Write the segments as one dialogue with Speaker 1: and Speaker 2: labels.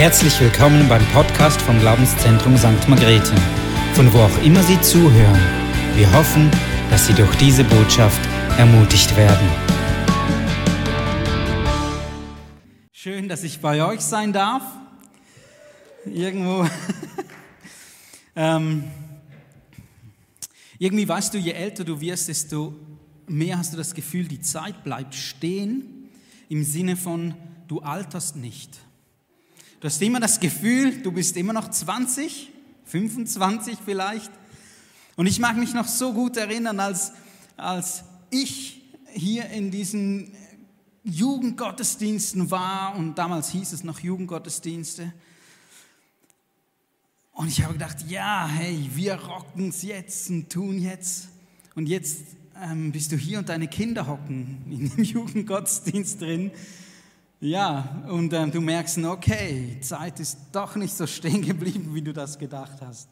Speaker 1: Herzlich willkommen beim Podcast vom Glaubenszentrum St. Margrethe, von wo auch immer Sie zuhören. Wir hoffen, dass Sie durch diese Botschaft ermutigt werden.
Speaker 2: Schön, dass ich bei euch sein darf. Irgendwo. ähm, irgendwie weißt du, je älter du wirst, desto mehr hast du das Gefühl, die Zeit bleibt stehen, im Sinne von, du alterst nicht. Du hast immer das Gefühl, du bist immer noch 20, 25 vielleicht. Und ich mag mich noch so gut erinnern, als, als ich hier in diesen Jugendgottesdiensten war, und damals hieß es noch Jugendgottesdienste, und ich habe gedacht, ja, hey, wir rocken es jetzt und tun jetzt. Und jetzt ähm, bist du hier und deine Kinder hocken in dem Jugendgottesdienst drin. Ja, und ähm, du merkst, okay, Zeit ist doch nicht so stehen geblieben, wie du das gedacht hast.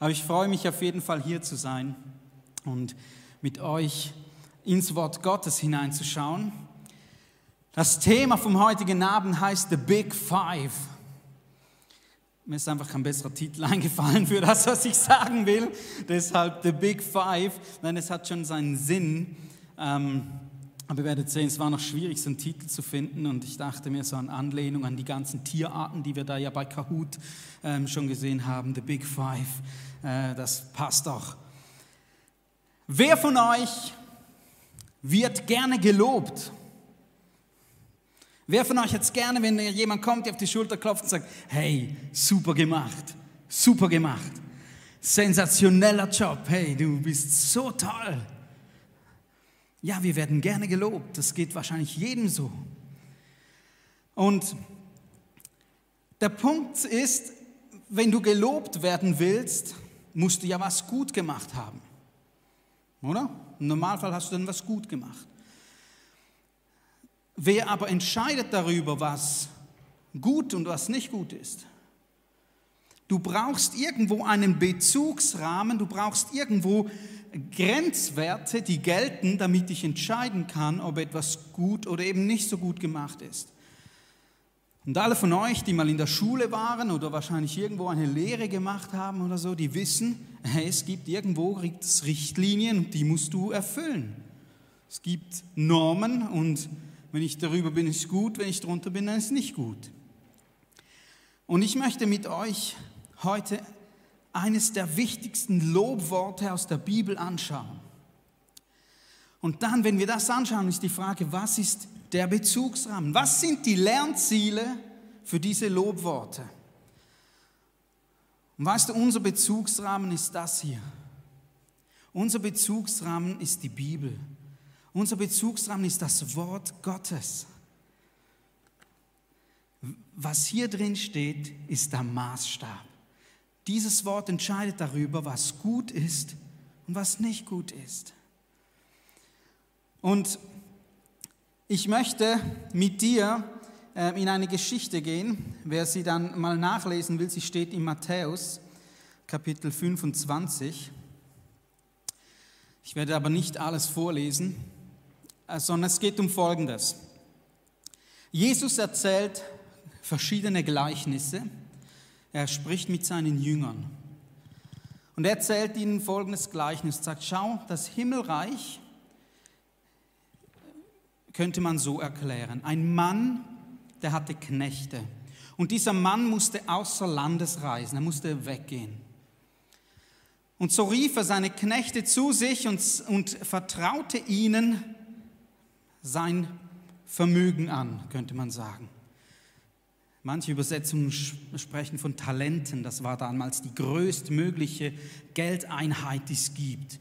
Speaker 2: Aber ich freue mich auf jeden Fall hier zu sein und mit euch ins Wort Gottes hineinzuschauen. Das Thema vom heutigen Abend heißt The Big Five. Mir ist einfach kein besserer Titel eingefallen für das, was ich sagen will. Deshalb The Big Five. Nein, es hat schon seinen Sinn. Ähm, aber ihr werdet sehen, es war noch schwierig, so einen Titel zu finden. Und ich dachte mir so an Anlehnung an die ganzen Tierarten, die wir da ja bei Kahoot ähm, schon gesehen haben. The Big Five. Äh, das passt doch. Wer von euch wird gerne gelobt? Wer von euch hat es gerne, wenn jemand kommt, der auf die Schulter klopft und sagt, hey, super gemacht, super gemacht, sensationeller Job, hey, du bist so toll. Ja, wir werden gerne gelobt, das geht wahrscheinlich jedem so. Und der Punkt ist, wenn du gelobt werden willst, musst du ja was gut gemacht haben. Oder? Im Normalfall hast du dann was gut gemacht. Wer aber entscheidet darüber, was gut und was nicht gut ist? Du brauchst irgendwo einen Bezugsrahmen, du brauchst irgendwo Grenzwerte, die gelten, damit ich entscheiden kann, ob etwas gut oder eben nicht so gut gemacht ist. Und alle von euch, die mal in der Schule waren oder wahrscheinlich irgendwo eine Lehre gemacht haben oder so, die wissen, es gibt irgendwo Richtlinien und die musst du erfüllen. Es gibt Normen und wenn ich darüber bin, ist gut, wenn ich darunter bin, dann ist nicht gut. Und ich möchte mit euch heute eines der wichtigsten Lobworte aus der Bibel anschauen. Und dann, wenn wir das anschauen, ist die Frage, was ist der Bezugsrahmen? Was sind die Lernziele für diese Lobworte? Und weißt du, unser Bezugsrahmen ist das hier. Unser Bezugsrahmen ist die Bibel. Unser Bezugsrahmen ist das Wort Gottes. Was hier drin steht, ist der Maßstab. Dieses Wort entscheidet darüber, was gut ist und was nicht gut ist. Und ich möchte mit dir äh, in eine Geschichte gehen. Wer sie dann mal nachlesen will, sie steht in Matthäus Kapitel 25. Ich werde aber nicht alles vorlesen. Äh, sondern es geht um Folgendes. Jesus erzählt verschiedene Gleichnisse. Er spricht mit seinen Jüngern. Und er erzählt ihnen folgendes Gleichnis. Sagt, schau, das Himmelreich könnte man so erklären. Ein Mann, der hatte Knechte. Und dieser Mann musste außer Landes reisen, er musste weggehen. Und so rief er seine Knechte zu sich und, und vertraute ihnen sein Vermögen an, könnte man sagen. Manche Übersetzungen sprechen von Talenten. Das war damals die größtmögliche Geldeinheit, die es gibt.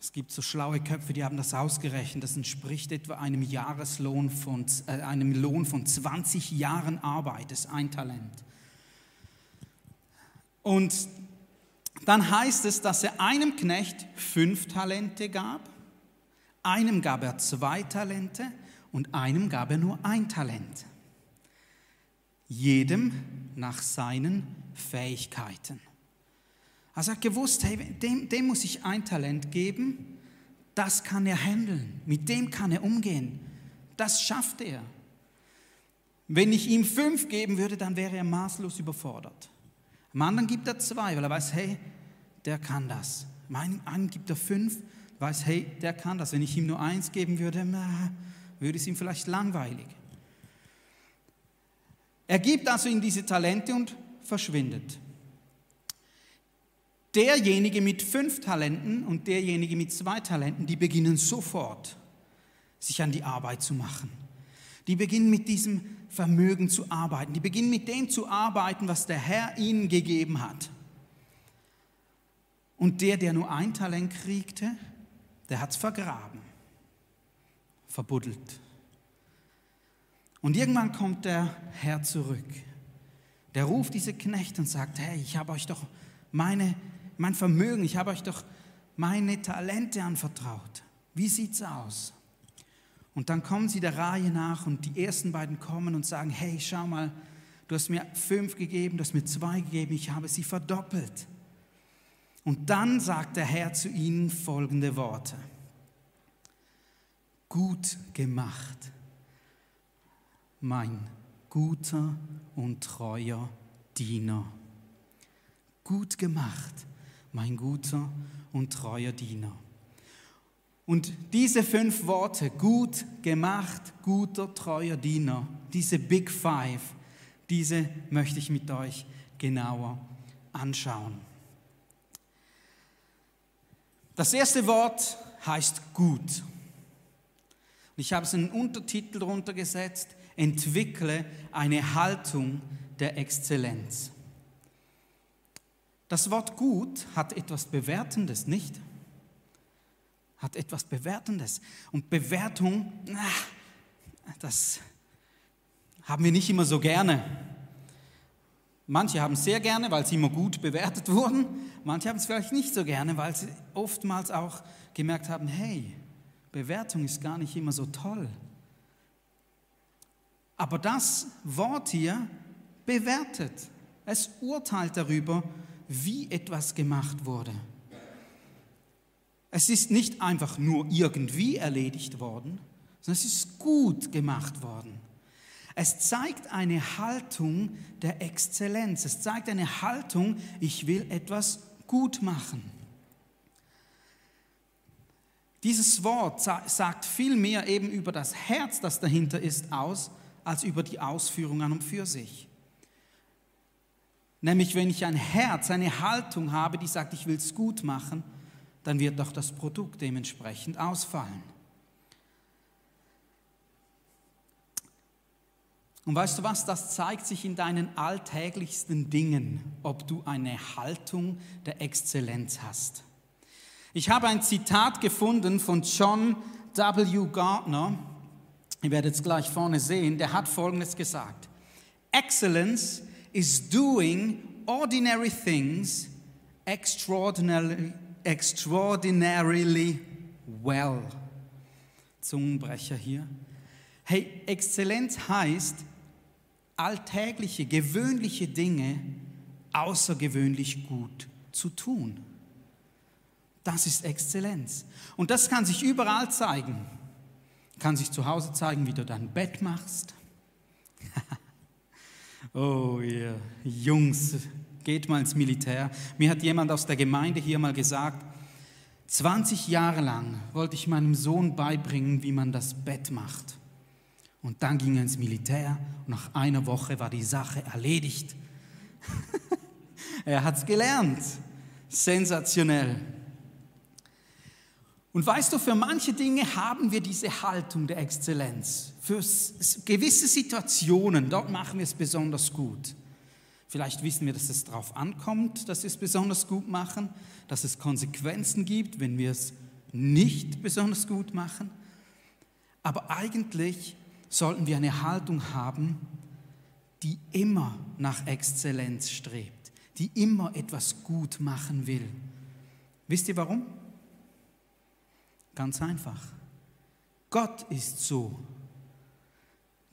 Speaker 2: Es gibt so schlaue Köpfe, die haben das ausgerechnet. Das entspricht etwa einem Jahreslohn von, äh, einem Lohn von 20 Jahren Arbeit. Das ist ein Talent. Und dann heißt es, dass er einem Knecht fünf Talente gab einem gab er zwei Talente und einem gab er nur ein Talent. Jedem nach seinen Fähigkeiten. Also er hat gewusst, hey, dem, dem muss ich ein Talent geben, das kann er handeln, mit dem kann er umgehen, das schafft er. Wenn ich ihm fünf geben würde, dann wäre er maßlos überfordert. Am anderen gibt er zwei, weil er weiß, hey, der kann das. Meinem einen gibt er fünf, weiß, hey, der kann das. Wenn ich ihm nur eins geben würde, würde es ihm vielleicht langweilig. Er gibt also ihm diese Talente und verschwindet. Derjenige mit fünf Talenten und derjenige mit zwei Talenten, die beginnen sofort, sich an die Arbeit zu machen. Die beginnen mit diesem Vermögen zu arbeiten. Die beginnen mit dem zu arbeiten, was der Herr ihnen gegeben hat. Und der, der nur ein Talent kriegte, der hat es vergraben, verbuddelt. Und irgendwann kommt der Herr zurück. Der ruft diese Knechte und sagt, hey, ich habe euch doch meine, mein Vermögen, ich habe euch doch meine Talente anvertraut. Wie sieht's aus? Und dann kommen sie der Reihe nach und die ersten beiden kommen und sagen, hey, schau mal, du hast mir fünf gegeben, du hast mir zwei gegeben, ich habe sie verdoppelt. Und dann sagt der Herr zu ihnen folgende Worte. Gut gemacht mein guter und treuer Diener. Gut gemacht, mein guter und treuer Diener. Und diese fünf Worte, gut gemacht, guter, treuer Diener, diese Big Five, diese möchte ich mit euch genauer anschauen. Das erste Wort heißt gut. Ich habe es in einen Untertitel darunter gesetzt, entwickle eine Haltung der Exzellenz. Das Wort gut hat etwas Bewertendes, nicht? Hat etwas Bewertendes. Und Bewertung, das haben wir nicht immer so gerne. Manche haben es sehr gerne, weil sie immer gut bewertet wurden. Manche haben es vielleicht nicht so gerne, weil sie oftmals auch gemerkt haben, hey, Bewertung ist gar nicht immer so toll. Aber das Wort hier bewertet. Es urteilt darüber, wie etwas gemacht wurde. Es ist nicht einfach nur irgendwie erledigt worden, sondern es ist gut gemacht worden. Es zeigt eine Haltung der Exzellenz. Es zeigt eine Haltung, ich will etwas gut machen. Dieses Wort sagt viel mehr eben über das Herz, das dahinter ist, aus, als über die Ausführung an und für sich. Nämlich wenn ich ein Herz, eine Haltung habe, die sagt, ich will es gut machen, dann wird doch das Produkt dementsprechend ausfallen. Und weißt du was, das zeigt sich in deinen alltäglichsten Dingen, ob du eine Haltung der Exzellenz hast. Ich habe ein Zitat gefunden von John W. Gardner, Ihr werdet es gleich vorne sehen, der hat Folgendes gesagt. Excellence is doing ordinary things extraordinarily, extraordinarily well. Zungenbrecher hier. Hey, Exzellenz heißt, alltägliche, gewöhnliche Dinge außergewöhnlich gut zu tun. Das ist Exzellenz. Und das kann sich überall zeigen. Kann sich zu Hause zeigen, wie du dein Bett machst. oh, ihr Jungs, geht mal ins Militär. Mir hat jemand aus der Gemeinde hier mal gesagt, 20 Jahre lang wollte ich meinem Sohn beibringen, wie man das Bett macht. Und dann ging er ins Militär und nach einer Woche war die Sache erledigt. er hat es gelernt. Sensationell. Und weißt du, für manche Dinge haben wir diese Haltung der Exzellenz. Für gewisse Situationen, dort machen wir es besonders gut. Vielleicht wissen wir, dass es darauf ankommt, dass wir es besonders gut machen, dass es Konsequenzen gibt, wenn wir es nicht besonders gut machen. Aber eigentlich sollten wir eine Haltung haben, die immer nach Exzellenz strebt, die immer etwas gut machen will. Wisst ihr warum? Ganz einfach. Gott ist so.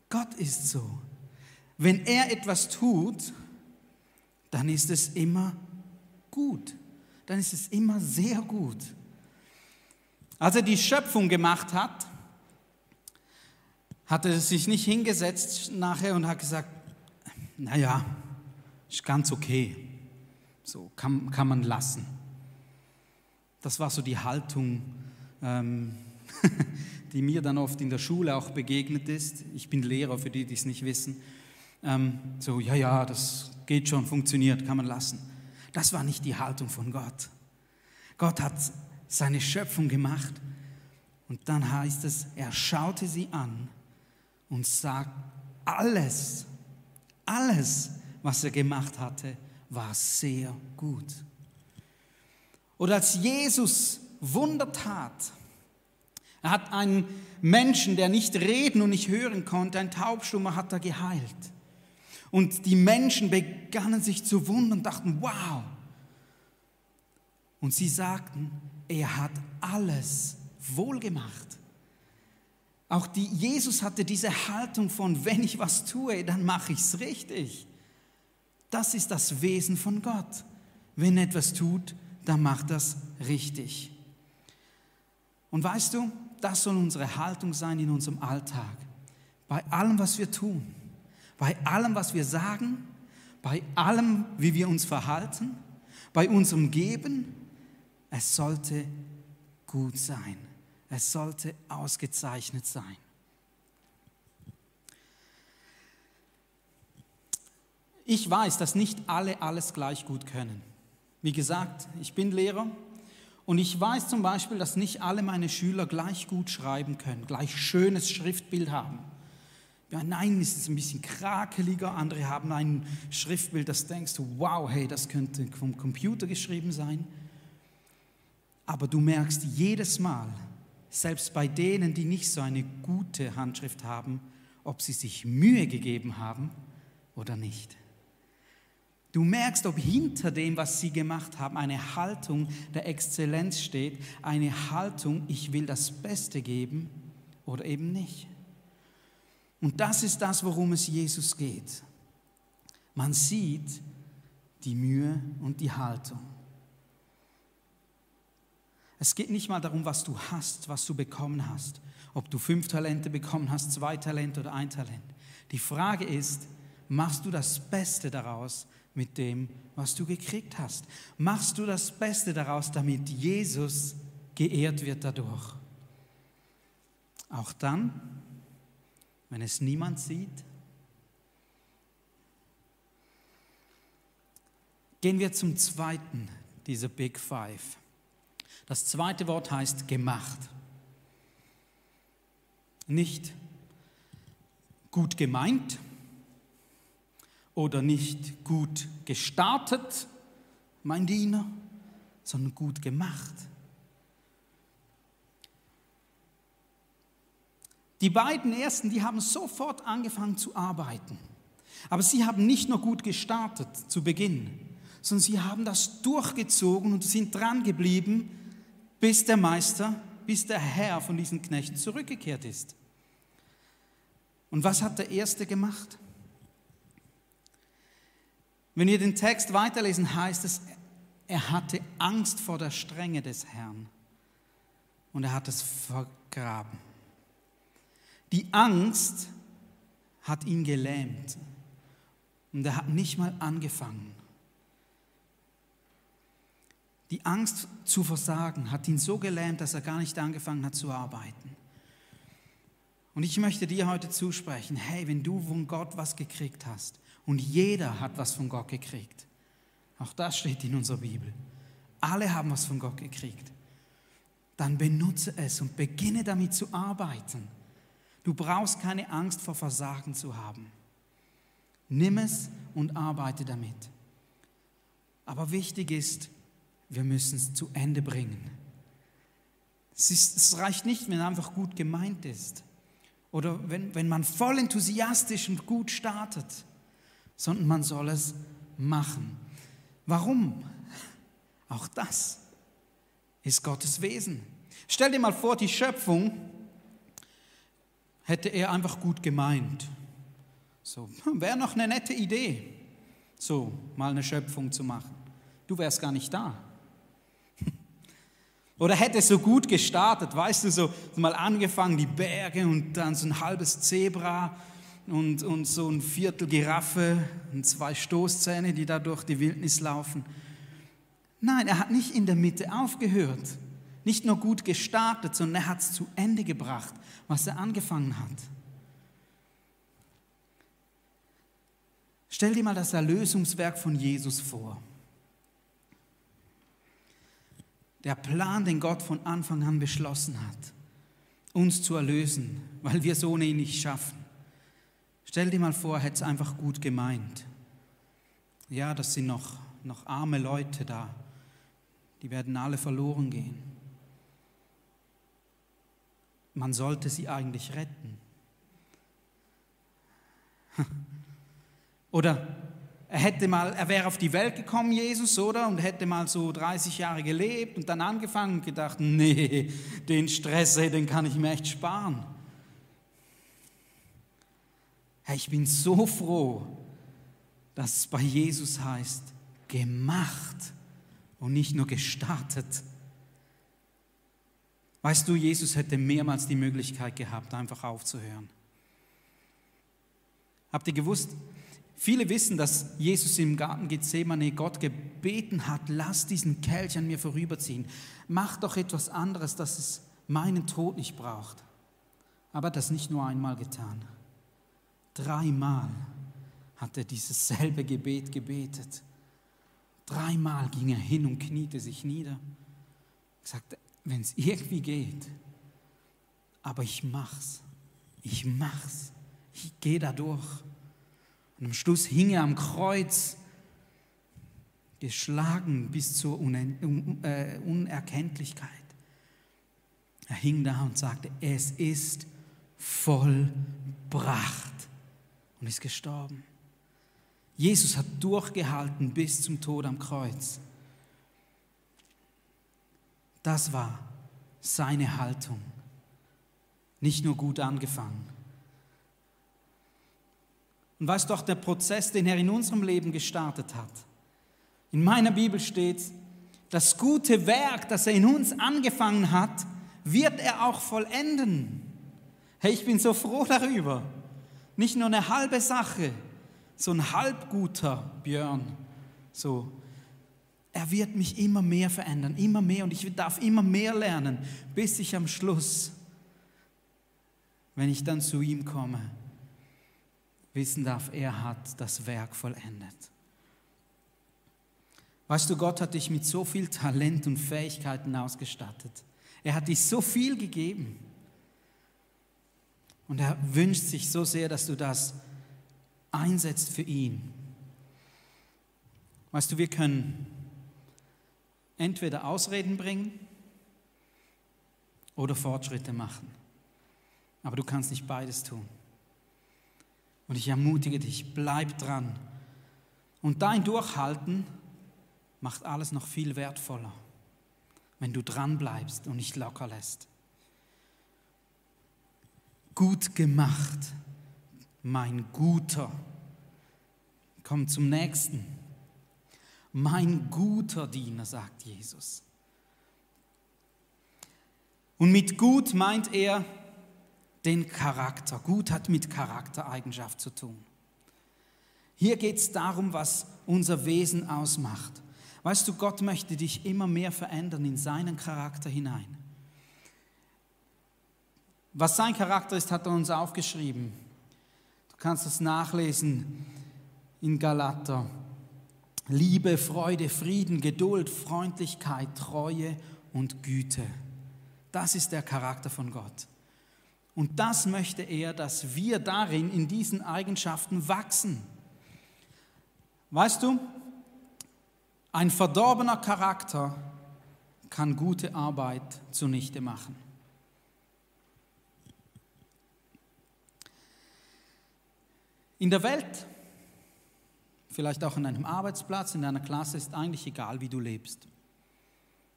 Speaker 2: Gott ist so. Wenn er etwas tut, dann ist es immer gut. Dann ist es immer sehr gut. Als er die Schöpfung gemacht hat, hat er sich nicht hingesetzt nachher und hat gesagt, naja, ist ganz okay, so kann, kann man lassen. Das war so die Haltung, ähm, die mir dann oft in der Schule auch begegnet ist. Ich bin Lehrer, für die, die es nicht wissen. Ähm, so, ja, ja, das geht schon, funktioniert, kann man lassen. Das war nicht die Haltung von Gott. Gott hat seine Schöpfung gemacht und dann heißt es, er schaute sie an und sagt, alles, alles, was er gemacht hatte, war sehr gut. Oder als Jesus Wunder tat, er hat einen Menschen, der nicht reden und nicht hören konnte, ein Taubstummer hat er geheilt. Und die Menschen begannen sich zu wundern und dachten, wow. Und sie sagten, er hat alles wohlgemacht. Auch die, Jesus hatte diese Haltung von, wenn ich was tue, dann mache ich es richtig. Das ist das Wesen von Gott. Wenn er etwas tut, dann macht das richtig. Und weißt du, das soll unsere Haltung sein in unserem Alltag. Bei allem, was wir tun, bei allem, was wir sagen, bei allem, wie wir uns verhalten, bei unserem Geben, es sollte gut sein. Es sollte ausgezeichnet sein. Ich weiß, dass nicht alle alles gleich gut können. Wie gesagt, ich bin Lehrer und ich weiß zum Beispiel, dass nicht alle meine Schüler gleich gut schreiben können, gleich schönes Schriftbild haben. Bei einen ist es ein bisschen krakeliger, andere haben ein Schriftbild, das denkst du, wow, hey, das könnte vom Computer geschrieben sein. Aber du merkst jedes Mal, selbst bei denen, die nicht so eine gute Handschrift haben, ob sie sich Mühe gegeben haben oder nicht. Du merkst, ob hinter dem, was sie gemacht haben, eine Haltung der Exzellenz steht, eine Haltung, ich will das Beste geben oder eben nicht. Und das ist das, worum es Jesus geht. Man sieht die Mühe und die Haltung. Es geht nicht mal darum, was du hast, was du bekommen hast, ob du fünf Talente bekommen hast, zwei Talente oder ein Talent. Die Frage ist, machst du das Beste daraus, mit dem, was du gekriegt hast? Machst du das Beste daraus, damit Jesus geehrt wird dadurch? Auch dann, wenn es niemand sieht? Gehen wir zum zweiten dieser Big Five. Das zweite Wort heißt gemacht. Nicht gut gemeint, oder nicht gut gestartet, mein Diener, sondern gut gemacht. Die beiden ersten, die haben sofort angefangen zu arbeiten. Aber sie haben nicht nur gut gestartet zu Beginn, sondern sie haben das durchgezogen und sind dran geblieben, bis der Meister, bis der Herr von diesen Knechten zurückgekehrt ist. Und was hat der Erste gemacht? Wenn wir den Text weiterlesen, heißt es, er hatte Angst vor der Strenge des Herrn und er hat es vergraben. Die Angst hat ihn gelähmt und er hat nicht mal angefangen. Die Angst zu versagen hat ihn so gelähmt, dass er gar nicht angefangen hat zu arbeiten. Und ich möchte dir heute zusprechen, hey, wenn du von Gott was gekriegt hast, und jeder hat was von Gott gekriegt. Auch das steht in unserer Bibel. Alle haben was von Gott gekriegt. Dann benutze es und beginne damit zu arbeiten. Du brauchst keine Angst vor Versagen zu haben. Nimm es und arbeite damit. Aber wichtig ist, wir müssen es zu Ende bringen. Es, ist, es reicht nicht, wenn es einfach gut gemeint ist. Oder wenn, wenn man voll enthusiastisch und gut startet sondern man soll es machen. Warum? Auch das ist Gottes Wesen. Stell dir mal vor, die Schöpfung hätte er einfach gut gemeint. So, wäre noch eine nette Idee, so mal eine Schöpfung zu machen. Du wärst gar nicht da. Oder hätte so gut gestartet, weißt du, so mal angefangen, die Berge und dann so ein halbes Zebra und, und so ein Viertel Giraffe und zwei Stoßzähne, die da durch die Wildnis laufen. Nein, er hat nicht in der Mitte aufgehört, nicht nur gut gestartet, sondern er hat es zu Ende gebracht, was er angefangen hat. Stell dir mal das Erlösungswerk von Jesus vor. Der Plan, den Gott von Anfang an beschlossen hat, uns zu erlösen, weil wir es ohne ihn nicht schaffen. Stell dir mal vor, er hätte es einfach gut gemeint. Ja, das sind noch, noch arme Leute da. Die werden alle verloren gehen. Man sollte sie eigentlich retten. Oder er hätte mal, er wäre auf die Welt gekommen, Jesus, oder? Und hätte mal so 30 Jahre gelebt und dann angefangen und gedacht, nee, den Stress, den kann ich mir echt sparen. Herr, ich bin so froh, dass es bei Jesus heißt, gemacht und nicht nur gestartet. Weißt du, Jesus hätte mehrmals die Möglichkeit gehabt, einfach aufzuhören. Habt ihr gewusst, Viele wissen, dass Jesus im Garten Gethsemane Gott gebeten hat, lass diesen Kelch an mir vorüberziehen. Mach doch etwas anderes, dass es meinen Tod nicht braucht. Aber das nicht nur einmal getan. Dreimal hat er dieses selbe Gebet gebetet. Dreimal ging er hin und kniete sich nieder. Sagte, wenn es irgendwie geht, aber ich mach's. Ich mach's. Ich gehe da durch. Und am Schluss hing er am Kreuz, geschlagen bis zur äh, Unerkenntlichkeit. Er hing da und sagte, es ist vollbracht und ist gestorben. Jesus hat durchgehalten bis zum Tod am Kreuz. Das war seine Haltung. Nicht nur gut angefangen, und weißt doch, der Prozess, den er in unserem Leben gestartet hat. In meiner Bibel steht, das gute Werk, das er in uns angefangen hat, wird er auch vollenden. Hey, ich bin so froh darüber. Nicht nur eine halbe Sache, so ein halbguter Björn. So, er wird mich immer mehr verändern, immer mehr und ich darf immer mehr lernen, bis ich am Schluss, wenn ich dann zu ihm komme, wissen darf, er hat das Werk vollendet. Weißt du, Gott hat dich mit so viel Talent und Fähigkeiten ausgestattet. Er hat dich so viel gegeben. Und er wünscht sich so sehr, dass du das einsetzt für ihn. Weißt du, wir können entweder Ausreden bringen oder Fortschritte machen. Aber du kannst nicht beides tun. Und ich ermutige dich, bleib dran. Und dein Durchhalten macht alles noch viel wertvoller, wenn du dran bleibst und nicht locker lässt. Gut gemacht, mein Guter. Komm zum nächsten. Mein guter Diener, sagt Jesus. Und mit gut meint er, den Charakter. Gut hat mit Charaktereigenschaft zu tun. Hier geht es darum, was unser Wesen ausmacht. Weißt du, Gott möchte dich immer mehr verändern in seinen Charakter hinein. Was sein Charakter ist, hat er uns aufgeschrieben. Du kannst es nachlesen in Galater. Liebe, Freude, Frieden, Geduld, Freundlichkeit, Treue und Güte. Das ist der Charakter von Gott. Und das möchte er, dass wir darin, in diesen Eigenschaften wachsen. Weißt du, ein verdorbener Charakter kann gute Arbeit zunichte machen. In der Welt, vielleicht auch an einem Arbeitsplatz, in deiner Klasse, ist eigentlich egal, wie du lebst.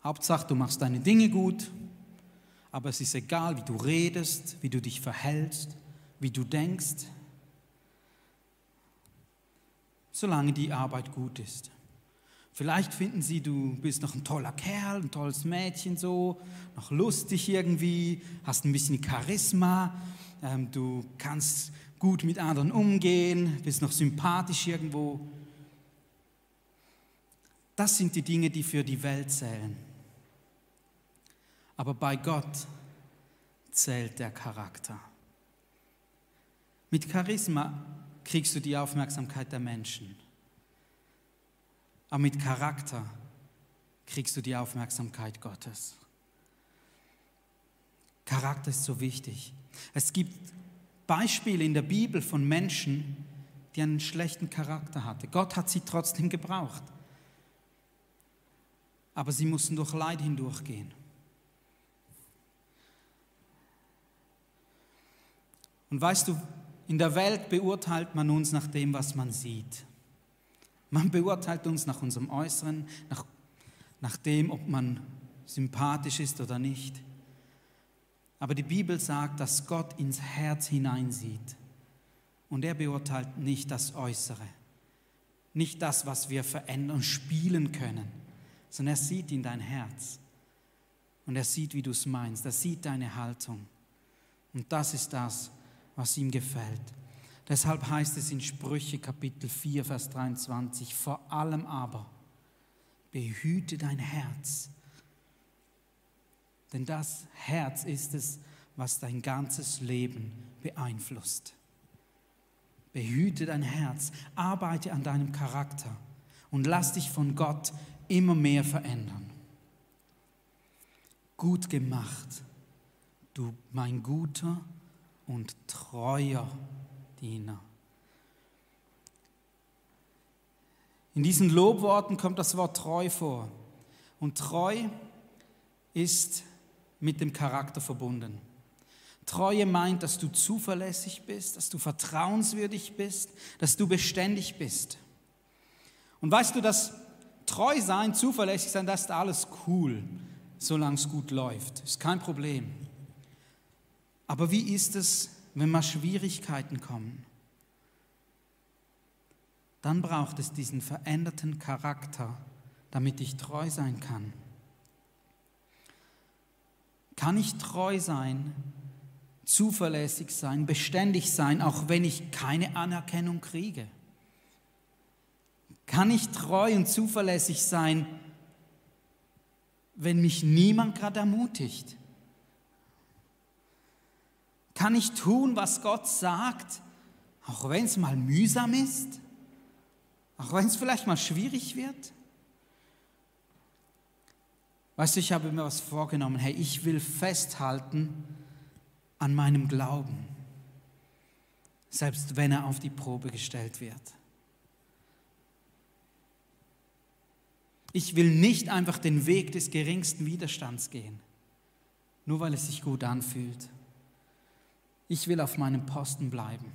Speaker 2: Hauptsache, du machst deine Dinge gut, aber es ist egal, wie du redest, wie du dich verhältst, wie du denkst, solange die Arbeit gut ist. Vielleicht finden sie, du bist noch ein toller Kerl, ein tolles Mädchen so, noch lustig irgendwie, hast ein bisschen Charisma, ähm, du kannst gut mit anderen umgehen, bist noch sympathisch irgendwo. Das sind die Dinge, die für die Welt zählen. Aber bei Gott zählt der Charakter. Mit Charisma kriegst du die Aufmerksamkeit der Menschen. Aber mit Charakter kriegst du die Aufmerksamkeit Gottes. Charakter ist so wichtig. Es gibt Beispiele in der Bibel von Menschen, die einen schlechten Charakter hatten. Gott hat sie trotzdem gebraucht. Aber sie mussten durch Leid hindurchgehen. Und weißt du, in der Welt beurteilt man uns nach dem, was man sieht. Man beurteilt uns nach unserem Äußeren, nach, nach dem, ob man sympathisch ist oder nicht. Aber die Bibel sagt, dass Gott ins Herz hineinsieht. Und er beurteilt nicht das Äußere, nicht das, was wir verändern, spielen können, sondern er sieht in dein Herz. Und er sieht, wie du es meinst. Er sieht deine Haltung. Und das ist das, was ihm gefällt. Deshalb heißt es in Sprüche Kapitel 4, Vers 23, vor allem aber behüte dein Herz, denn das Herz ist es, was dein ganzes Leben beeinflusst. Behüte dein Herz, arbeite an deinem Charakter und lass dich von Gott immer mehr verändern. Gut gemacht, du mein guter und treuer Diener. In diesen Lobworten kommt das Wort treu vor. Und treu ist mit dem Charakter verbunden. Treue meint, dass du zuverlässig bist, dass du vertrauenswürdig bist, dass du beständig bist. Und weißt du, dass treu sein, zuverlässig sein, das ist alles cool, solange es gut läuft. Ist kein Problem. Aber wie ist es, wenn mal Schwierigkeiten kommen, dann braucht es diesen veränderten Charakter, damit ich treu sein kann. Kann ich treu sein, zuverlässig sein, beständig sein, auch wenn ich keine Anerkennung kriege? Kann ich treu und zuverlässig sein, wenn mich niemand gerade ermutigt? Kann ich tun, was Gott sagt, auch wenn es mal mühsam ist? Auch wenn es vielleicht mal schwierig wird? Weißt du, ich habe mir was vorgenommen. Hey, ich will festhalten an meinem Glauben, selbst wenn er auf die Probe gestellt wird. Ich will nicht einfach den Weg des geringsten Widerstands gehen, nur weil es sich gut anfühlt. Ich will auf meinem Posten bleiben.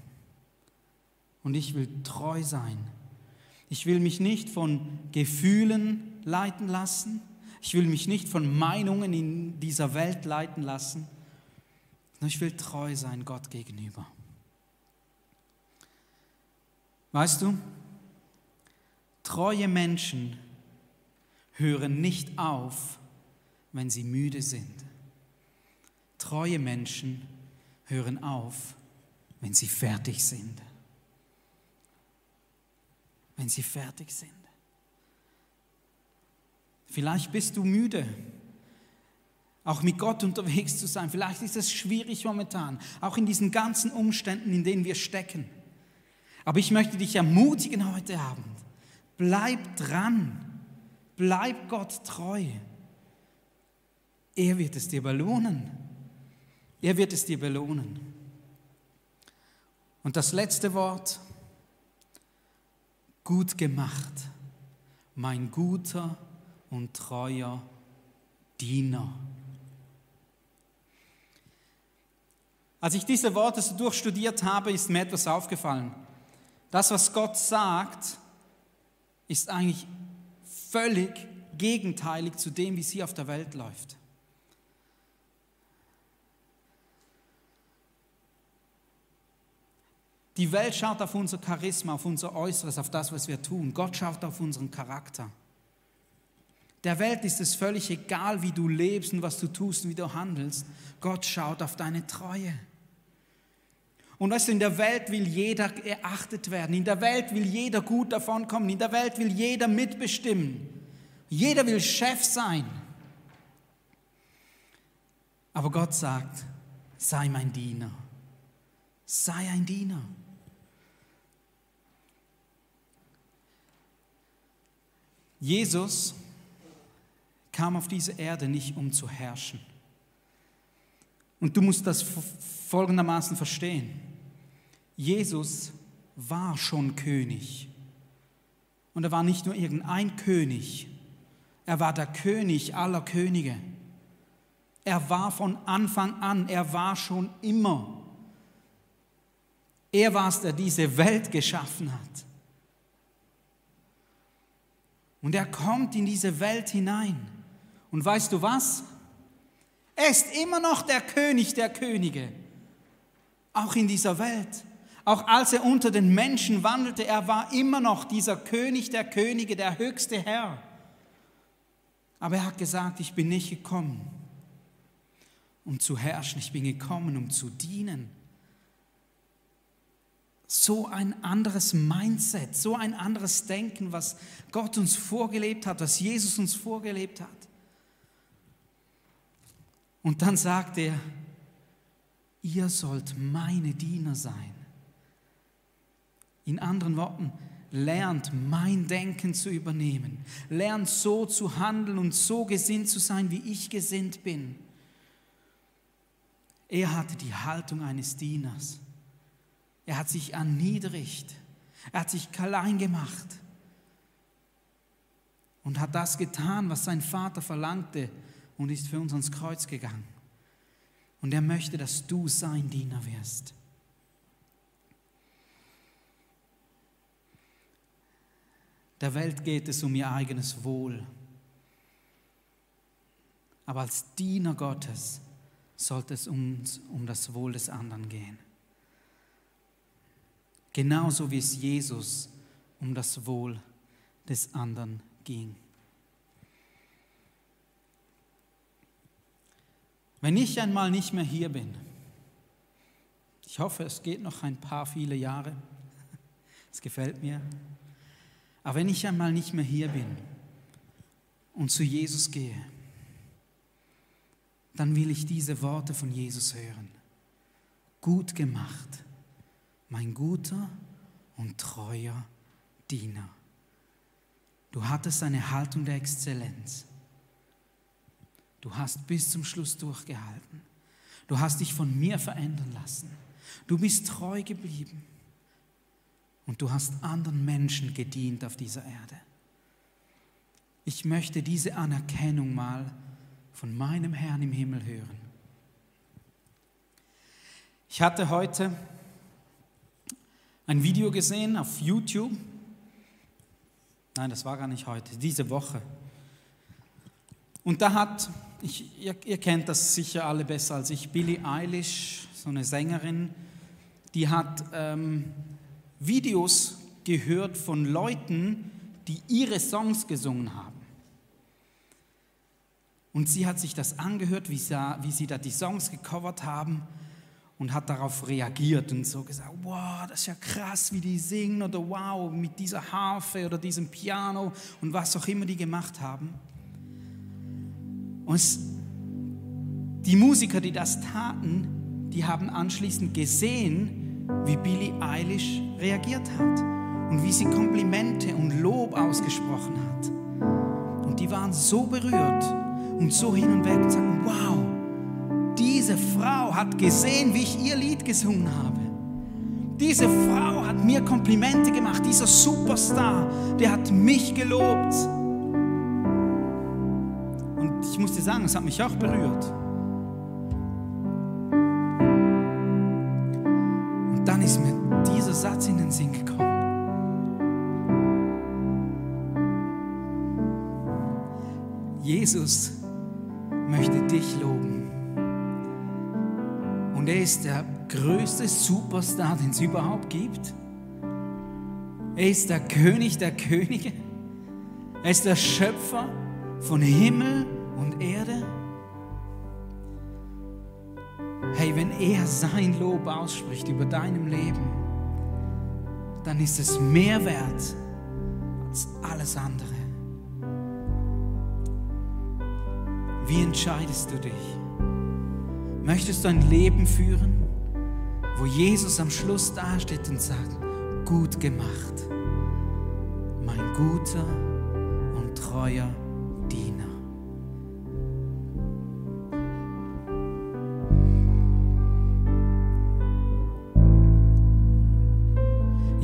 Speaker 2: Und ich will treu sein. Ich will mich nicht von Gefühlen leiten lassen. Ich will mich nicht von Meinungen in dieser Welt leiten lassen. Sondern ich will treu sein Gott gegenüber. Weißt du, treue Menschen hören nicht auf, wenn sie müde sind. Treue Menschen hören auf, wenn sie fertig sind. Wenn sie fertig sind. Vielleicht bist du müde, auch mit Gott unterwegs zu sein. Vielleicht ist es schwierig momentan, auch in diesen ganzen Umständen, in denen wir stecken. Aber ich möchte dich ermutigen heute Abend. Bleib dran. Bleib Gott treu. Er wird es dir belohnen. Er wird es dir belohnen. Und das letzte Wort, gut gemacht, mein guter und treuer Diener. Als ich diese Worte so durchstudiert habe, ist mir etwas aufgefallen. Das, was Gott sagt, ist eigentlich völlig gegenteilig zu dem, wie es hier auf der Welt läuft. Die Welt schaut auf unser Charisma, auf unser Äußeres, auf das, was wir tun. Gott schaut auf unseren Charakter. Der Welt ist es völlig egal, wie du lebst und was du tust und wie du handelst. Gott schaut auf deine Treue. Und weißt du, in der Welt will jeder erachtet werden. In der Welt will jeder gut davonkommen. In der Welt will jeder mitbestimmen. Jeder will Chef sein. Aber Gott sagt, sei mein Diener. Sei ein Diener. Jesus kam auf diese Erde nicht, um zu herrschen. Und du musst das folgendermaßen verstehen. Jesus war schon König. Und er war nicht nur irgendein König, er war der König aller Könige. Er war von Anfang an, er war schon immer. Er war es, der diese Welt geschaffen hat. Und er kommt in diese Welt hinein. Und weißt du was? Er ist immer noch der König der Könige, auch in dieser Welt. Auch als er unter den Menschen wandelte, er war immer noch dieser König der Könige, der höchste Herr. Aber er hat gesagt, ich bin nicht gekommen, um zu herrschen, ich bin gekommen, um zu dienen. So ein anderes Mindset, so ein anderes Denken, was Gott uns vorgelebt hat, was Jesus uns vorgelebt hat. Und dann sagt er, ihr sollt meine Diener sein. In anderen Worten, lernt mein Denken zu übernehmen, lernt so zu handeln und so gesinnt zu sein, wie ich gesinnt bin. Er hatte die Haltung eines Dieners. Er hat sich erniedrigt. Er hat sich klein gemacht und hat das getan, was sein Vater verlangte und ist für uns ans Kreuz gegangen. Und er möchte, dass du sein Diener wirst. Der Welt geht es um ihr eigenes Wohl. Aber als Diener Gottes sollte es uns um das Wohl des anderen gehen. Genauso wie es Jesus um das Wohl des anderen ging. Wenn ich einmal nicht mehr hier bin, ich hoffe, es geht noch ein paar viele Jahre, es gefällt mir, aber wenn ich einmal nicht mehr hier bin und zu Jesus gehe, dann will ich diese Worte von Jesus hören. Gut gemacht, mein guter und treuer Diener. Du hattest eine Haltung der Exzellenz. Du hast bis zum Schluss durchgehalten. Du hast dich von mir verändern lassen. Du bist treu geblieben. Und du hast anderen Menschen gedient auf dieser Erde. Ich möchte diese Anerkennung mal von meinem Herrn im Himmel hören. Ich hatte heute ein Video gesehen auf YouTube. Nein, das war gar nicht heute, diese Woche. Und da hat, ich, ihr, ihr, kennt das sicher alle besser als ich, Billie Eilish, so eine Sängerin, die hat ähm, Videos gehört von Leuten, die ihre Songs gesungen haben. Und sie hat sich das angehört, wie sie, wie sie da die Songs gecovert haben und hat darauf reagiert und so gesagt, wow, das ist ja krass, wie die singen oder wow, mit dieser Harfe oder diesem Piano und was auch immer die gemacht haben. Und die Musiker, die das taten, die haben anschließend gesehen, wie Billie Eilish reagiert hat und wie sie Komplimente und Lob ausgesprochen hat. Und die waren so berührt und so hin und weg und sagten, wow, diese Frau hat gesehen, wie ich ihr Lied gesungen habe. Diese Frau hat mir Komplimente gemacht. Dieser Superstar, der hat mich gelobt. Sagen, es hat mich auch berührt. Und dann ist mir dieser Satz in den Sinn gekommen. Jesus möchte dich loben. Und er ist der größte Superstar, den es überhaupt gibt. Er ist der König der Könige. Er ist der Schöpfer von Himmel und Erde? Hey, wenn er sein Lob ausspricht über deinem Leben, dann ist es mehr wert als alles andere. Wie entscheidest du dich? Möchtest du ein Leben führen, wo Jesus am Schluss dasteht und sagt, gut gemacht, mein guter und treuer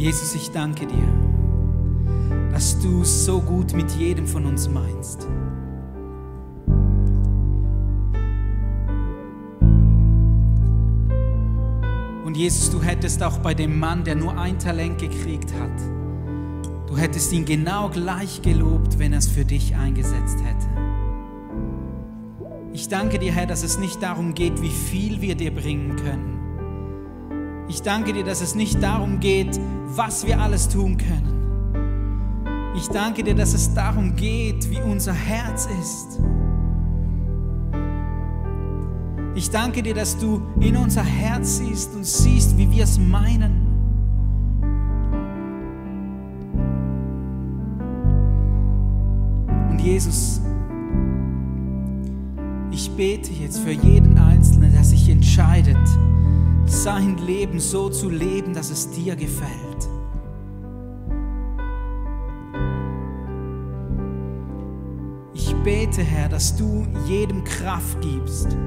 Speaker 2: Jesus, ich danke dir, dass du so gut mit jedem von uns meinst. Und Jesus, du hättest auch bei dem Mann, der nur ein Talent gekriegt hat, du hättest ihn genau gleich gelobt, wenn er es für dich eingesetzt hätte. Ich danke dir, Herr, dass es nicht darum geht, wie viel wir dir bringen können. Ich danke dir, dass es nicht darum geht, was wir alles tun können. Ich danke dir, dass es darum geht, wie unser Herz ist. Ich danke dir, dass du in unser Herz siehst und siehst, wie wir es meinen. Und Jesus, ich bete jetzt für jeden Einzelnen, der sich entscheidet, sein Leben so zu leben, dass es dir gefällt. Ich bete, Herr, dass du jedem Kraft gibst,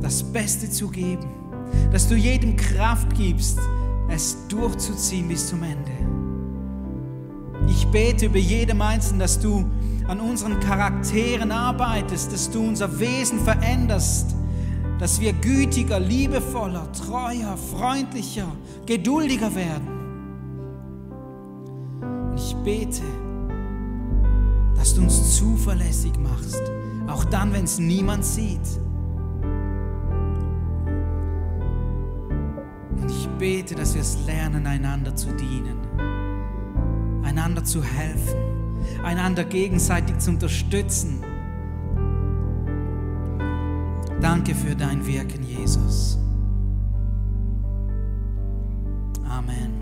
Speaker 2: das Beste zu geben, dass du jedem Kraft gibst, es durchzuziehen bis zum Ende. Ich bete über jedem Einzelnen, dass du an unseren Charakteren arbeitest, dass du unser Wesen veränderst, dass wir gütiger, liebevoller, treuer, freundlicher, geduldiger werden. Und ich bete, dass du uns zuverlässig machst, auch dann, wenn es niemand sieht. Und ich bete, dass wir es lernen, einander zu dienen, einander zu helfen, einander gegenseitig zu unterstützen. Danke für dein Wirken, Jesus. Amen.